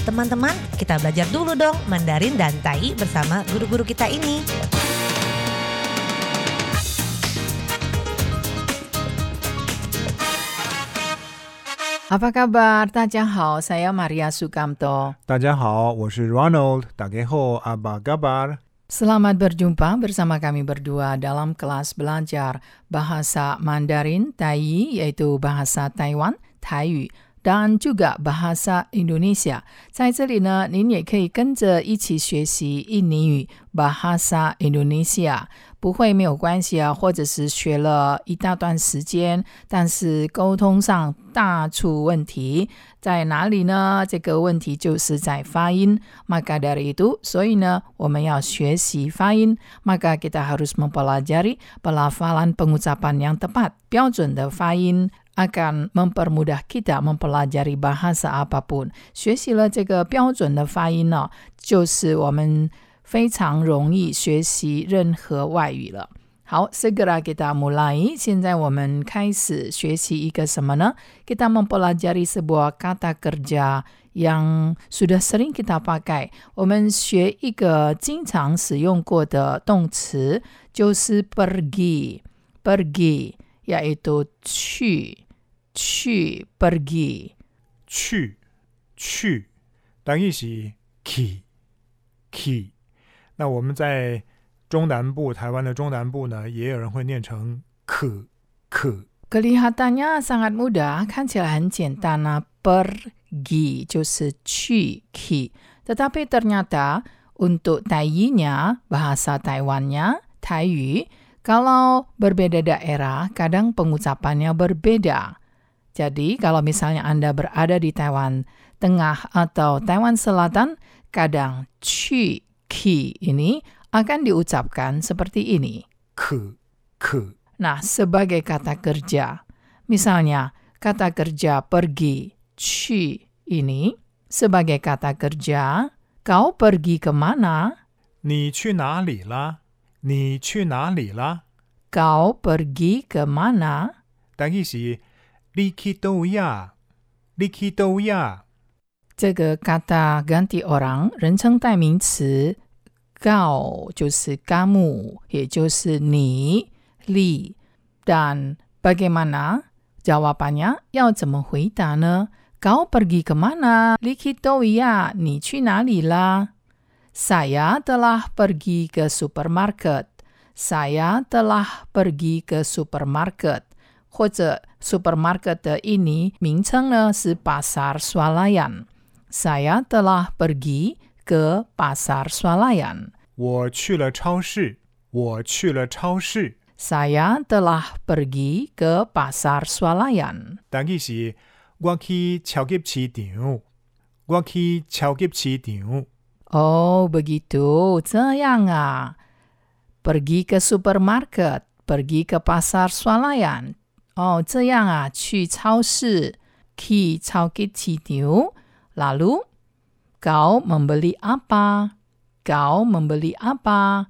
Teman-teman, kita belajar dulu dong Mandarin dan Tai bersama guru-guru kita ini. Apa kabar? Tadjahao, saya Maria Sukamto. Tadjahao, saya Ronald. Dageho, apa kabar? Selamat berjumpa bersama kami berdua dalam kelas belajar bahasa Mandarin Tai, yaitu bahasa Taiwan, Taiyu, dan juga bahasa Indonesia. 在这里呢，您也可以跟着一起学习印尼语 bahasa Indonesia。不会没有关系啊，或者是学了一大段时间，但是沟通上大出问题，在哪里呢？这个问题就是在发音。Maka dari itu，所以呢，我们要学习发音。Maka kita harus mempelajari pelafalan pengucapan yang tepat，标准的发音。 akan mempermudah kita mempelajari bahasa apapun。学习了这个标准的发音呢，就是我们非常容易学习任何外语了。好，segera kita mulai。现在我们开始学习一个什么呢？Kita mempelajari sebuah kata kerja yang sudah sering kita pakai。我们学一个经常使用过的动词，就是 pergi。 pergi yaitu 去，去 pergi。去，去，等于是 key key。那我们在中南部，台湾的中南部呢，也有人会念成可可。 Kelihatannya sangat mudah, 看起来很简单啊。pergi 就是去 ki，tetapi ternyata untuk Taiyinya, bahasa Taiwannya, Taiyu, kalau berbeda daerah, kadang pengucapannya berbeda. Jadi, kalau misalnya Anda berada di Taiwan Tengah atau Taiwan Selatan, kadang qi ki ini akan diucapkan seperti ini. Ke, ke. Nah, sebagai kata kerja, misalnya kata kerja pergi, qi ini, sebagai kata kerja, kau pergi ke mana? Ni qu na li la? 你去哪里啦？Kau pergi kemana? 等于是你去 đâu 呀？你去 đâu 呀？这个 kata ganti orang 人称代名词 kau 就是 kamu，也就是你，li。dan bagaimana jawabannya 要怎么回答呢？Kau pergi kemana? Likito ya, 你去哪里啦 ？Saya telah pergi ke supermarket. Saya telah pergi ke supermarket. 或者 supermarket 的印尼名称呢是 pasar swalayan。Saya telah pergi ke pasar swalayan。我去了超市，我去了超市。 Saya telah pergi ke pasar swalayan。等于是我去超级市场，我去超级市场。 Oh, begitu. 这样啊。Pergi ke supermarket, pergi ke pasar swalayan. 哦，这样啊，去超市去超级市场。Lalu, kau membeli apa? Kau membeli apa?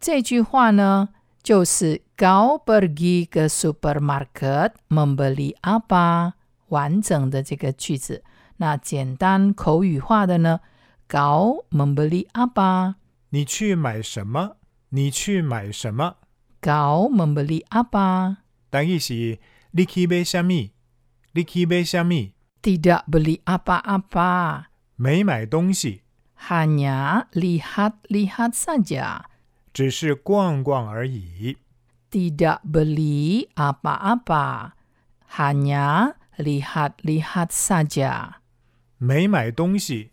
这句话呢，就是 kau pergi ke supermarket membeli apa 完整的这个句子。那简单口语化的呢 ，kau membeli apa? 你去买什么？你去买什么？Kau membeli apa? 等于是你去买什么？你去买什么？Tidak beli apa-apa, 没买东西，hanya lihat-lihat saja. 只是逛逛而已。Tidak beli apa-apa, hanya lihat-lihat saja. 没买东西，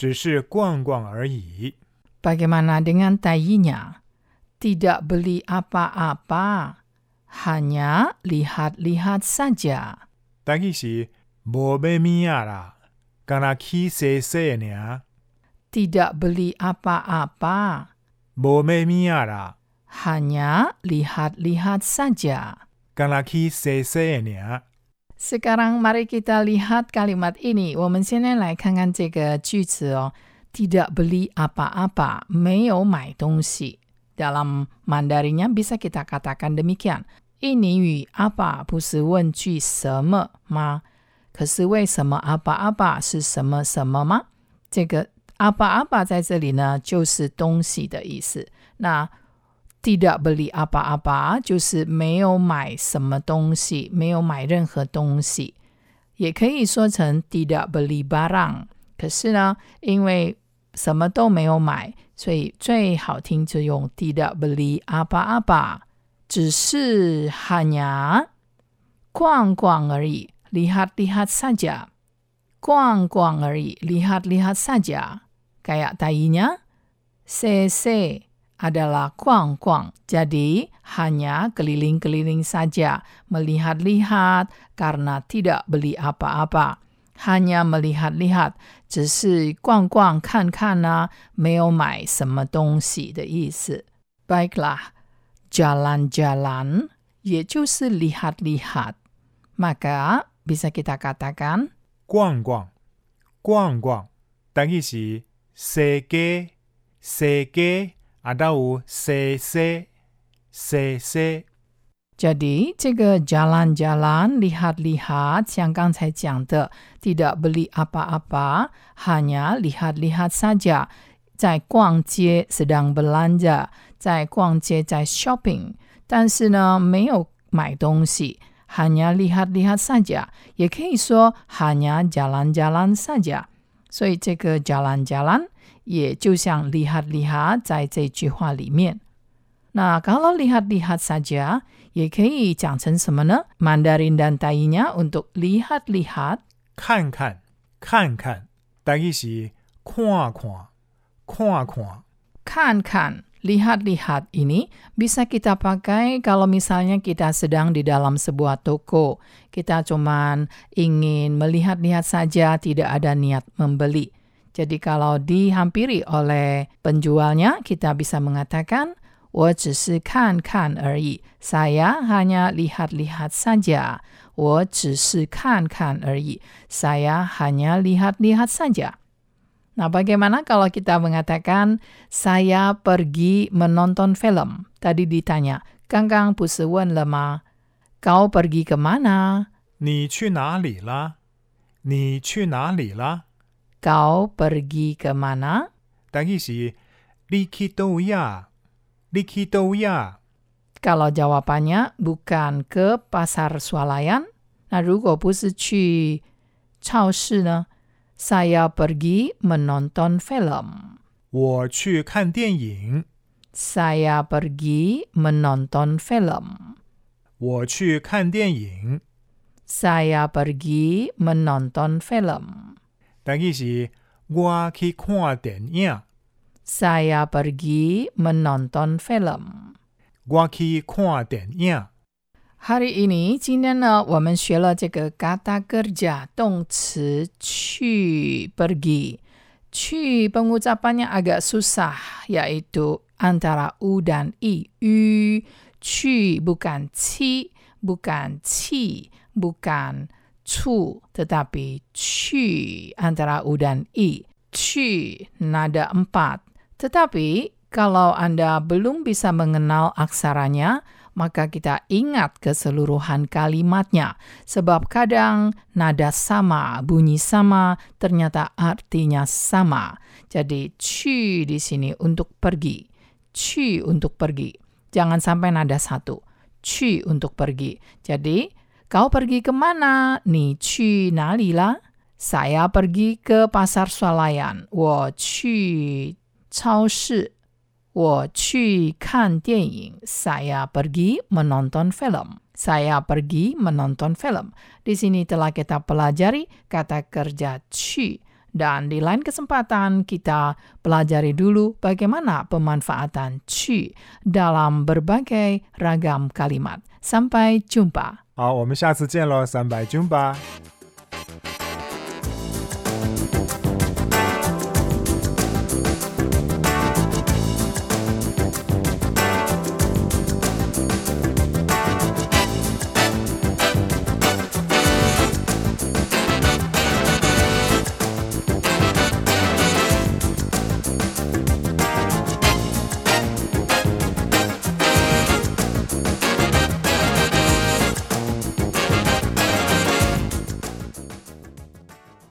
只是逛逛而已。 Bagaimana dengan tayinya? Tidak beli apa-apa, hanya lihat-lihat saja. 等于是无买物啊啦，干那去洗洗尔， Tidak beli apa-apa, 无买物啊啦， hanya lihat-lihat saja. 干那去洗洗尔。 Sekarang mari kita lihat kalimat ini. 我们现在来看看这个句子哦。Tidak beli apa-apa, 没有买东西。Dalam Mandarinnya bisa kita katakan demikian. 印尼语 apa 不是问句什么吗？可是为什么 apa apa 是什么什么吗？ 这个 apa-apa 在这里呢，就是东西的意思。那 tidak beli apa-apa 就是没有买什么东西，没有买任何东西，也可以说成 tidak beli barang。可是呢，因为什么都没有买，所以最好听就用 tidak beli apa-apa，只是 hanya 逛逛而已，lihat-lihat saja。逛逛 而已，lihat-lihat saja。Kayak tainya, cc adalah 逛逛. Jadi hanya keliling-keliling saja, melihat-lihat karena tidak beli apa-apa. Hanya melihat-lihat, 只是逛逛看看呢，没有买什么东西的意思。Baiklah, jalan-jalan 也就是 lihat-lihat. Maka bisa kita katakan 逛逛，逛逛，等于是踅街，踅街， 啊，都有踅踅，踅踅。 Jadi, 这个 jalan-jalan, lihat-lihat, yang 刚才讲的 tidak beli apa-apa, hanya lihat-lihat saja. 在逛街 sedang belanja, 在逛街在 shopping, 但是呢没有买东西 hanya lihat-lihat saja，也可以说 hanya jalan-jalan saja。所以这个 jalan-jalan 也就像 lihat-lihat 在这句话里面。那 kalau lihat-lihat saja 也可以讲成什么呢？Mandarin dan Tainya untuk lihat-lihat 看看，看看，等于是看看，看看。 kan-kan, lihat-lihat ini bisa kita pakai kalau misalnya kita sedang di dalam sebuah toko. Kita cuman ingin melihat-lihat saja, tidak ada niat membeli. Jadi kalau dihampiri oleh penjualnya, kita bisa mengatakan, 我只是看看而已. Saya hanya lihat-lihat saja. 我只是看看而已. Saya hanya lihat-lihat saja. Nah, bagaimana kalau kita mengatakan saya pergi menonton film? Tadi ditanya, Kang Kang lemah, kau pergi kemana? 你去哪里了？你去哪里了？ Kau pergi kemana? 等于是你去倒呀？你去倒呀？ Kalau jawabannya bukan ke pasar swalayan, nah 如果不是去超市呢？Saya pergi menonton film. 我去看电影。 Saya pergi menonton film. 我去看电影。 Saya pergi menonton film. 等于是我去看电影。 Saya pergi menonton film. 我去看电影。 Hari ini, 今天呢，我们学了这个 kata kerja 动词去 pergi. 去 pengucapannya agak susah, yaitu antara u dan i. U, 去 bukan ci, bukan ci, bukan cu, tetapi ci antara u dan i. Ci nada empat. Tetapi kalau Anda belum bisa mengenal aksaranya, maka kita ingat keseluruhan kalimatnya. Sebab kadang nada sama, bunyi sama, ternyata artinya sama. Jadi ci di sini untuk pergi. Ci untuk pergi. Jangan sampai nada satu. Ci untuk pergi. Jadi Kau pergi ke mana? Ni qu nali la? Saya pergi ke pasar swalayan. Wo qu chao shi. Wo qu kan dianying. Saya pergi menonton film. Saya pergi menonton film. Di sini telah kita pelajari kata kerja qu. Dan di lain kesempatan kita pelajari dulu bagaimana pemanfaatan qu dalam berbagai ragam kalimat. Sampai jumpa. 好，我们下次见喽，三百军吧。